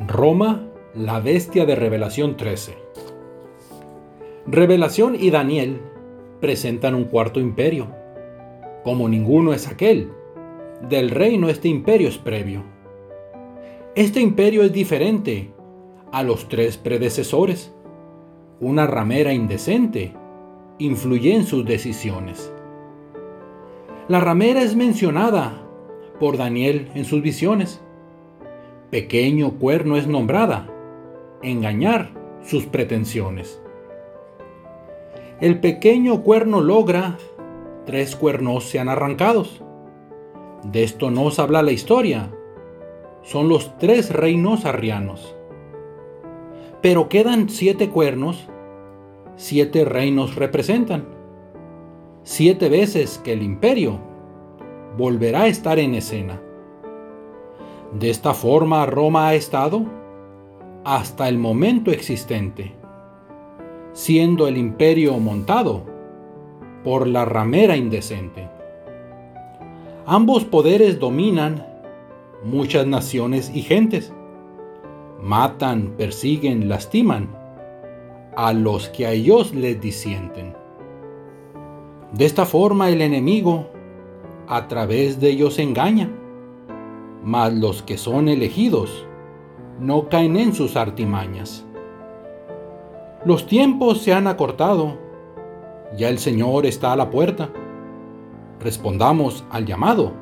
Roma, la bestia de Revelación 13. Revelación y Daniel presentan un cuarto imperio. Como ninguno es aquel, del reino este imperio es previo. Este imperio es diferente a los tres predecesores. Una ramera indecente influye en sus decisiones. La ramera es mencionada por Daniel en sus visiones pequeño cuerno es nombrada, engañar sus pretensiones. El pequeño cuerno logra, tres cuernos sean arrancados. De esto nos habla la historia. Son los tres reinos arrianos. Pero quedan siete cuernos, siete reinos representan. Siete veces que el imperio volverá a estar en escena. De esta forma Roma ha estado hasta el momento existente, siendo el imperio montado por la ramera indecente. Ambos poderes dominan muchas naciones y gentes. Matan, persiguen, lastiman a los que a ellos les disienten. De esta forma el enemigo a través de ellos engaña mas los que son elegidos no caen en sus artimañas. Los tiempos se han acortado, ya el Señor está a la puerta. Respondamos al llamado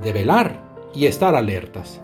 de velar y estar alertas.